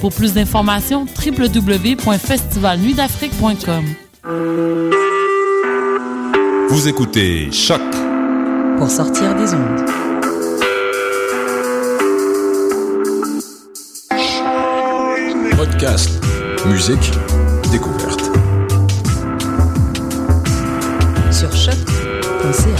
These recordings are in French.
Pour plus d'informations, www.festivalnuitdafrique.com. Vous écoutez Choc pour sortir des ondes. Podcast, musique, découverte. Sur choc.ca.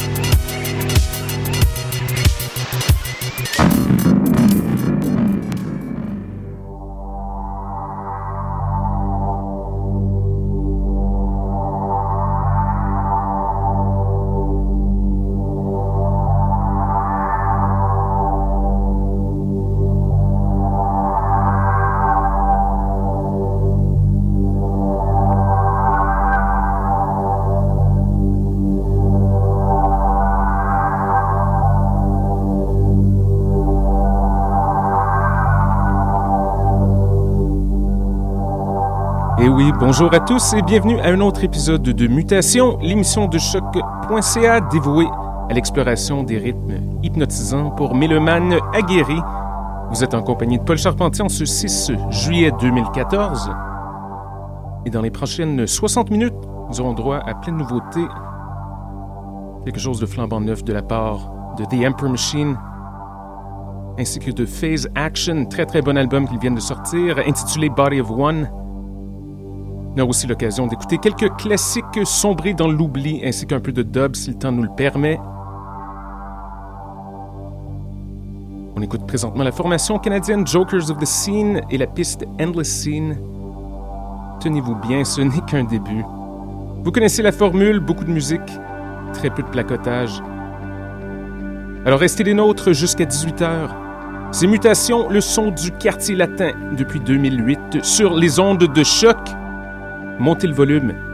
Bonjour à tous et bienvenue à un autre épisode de Mutation, l'émission de choc.ca dévouée à l'exploration des rythmes hypnotisants pour mélomanes aguerris. Vous êtes en compagnie de Paul Charpentier en ce 6 juillet 2014. Et dans les prochaines 60 minutes, nous aurons droit à plein de nouveautés. Quelque chose de flambant neuf de la part de The Emperor Machine, ainsi que de Phase Action, très très bon album qu'ils viennent de sortir, intitulé Body of One. On a aussi l'occasion d'écouter quelques classiques sombrés dans l'oubli ainsi qu'un peu de dub si le temps nous le permet. On écoute présentement la formation canadienne Jokers of the Scene et la piste Endless Scene. Tenez-vous bien, ce n'est qu'un début. Vous connaissez la formule, beaucoup de musique, très peu de placotage. Alors restez les nôtres jusqu'à 18h. Ces mutations, le son du quartier latin depuis 2008 sur les ondes de choc Montez le volume.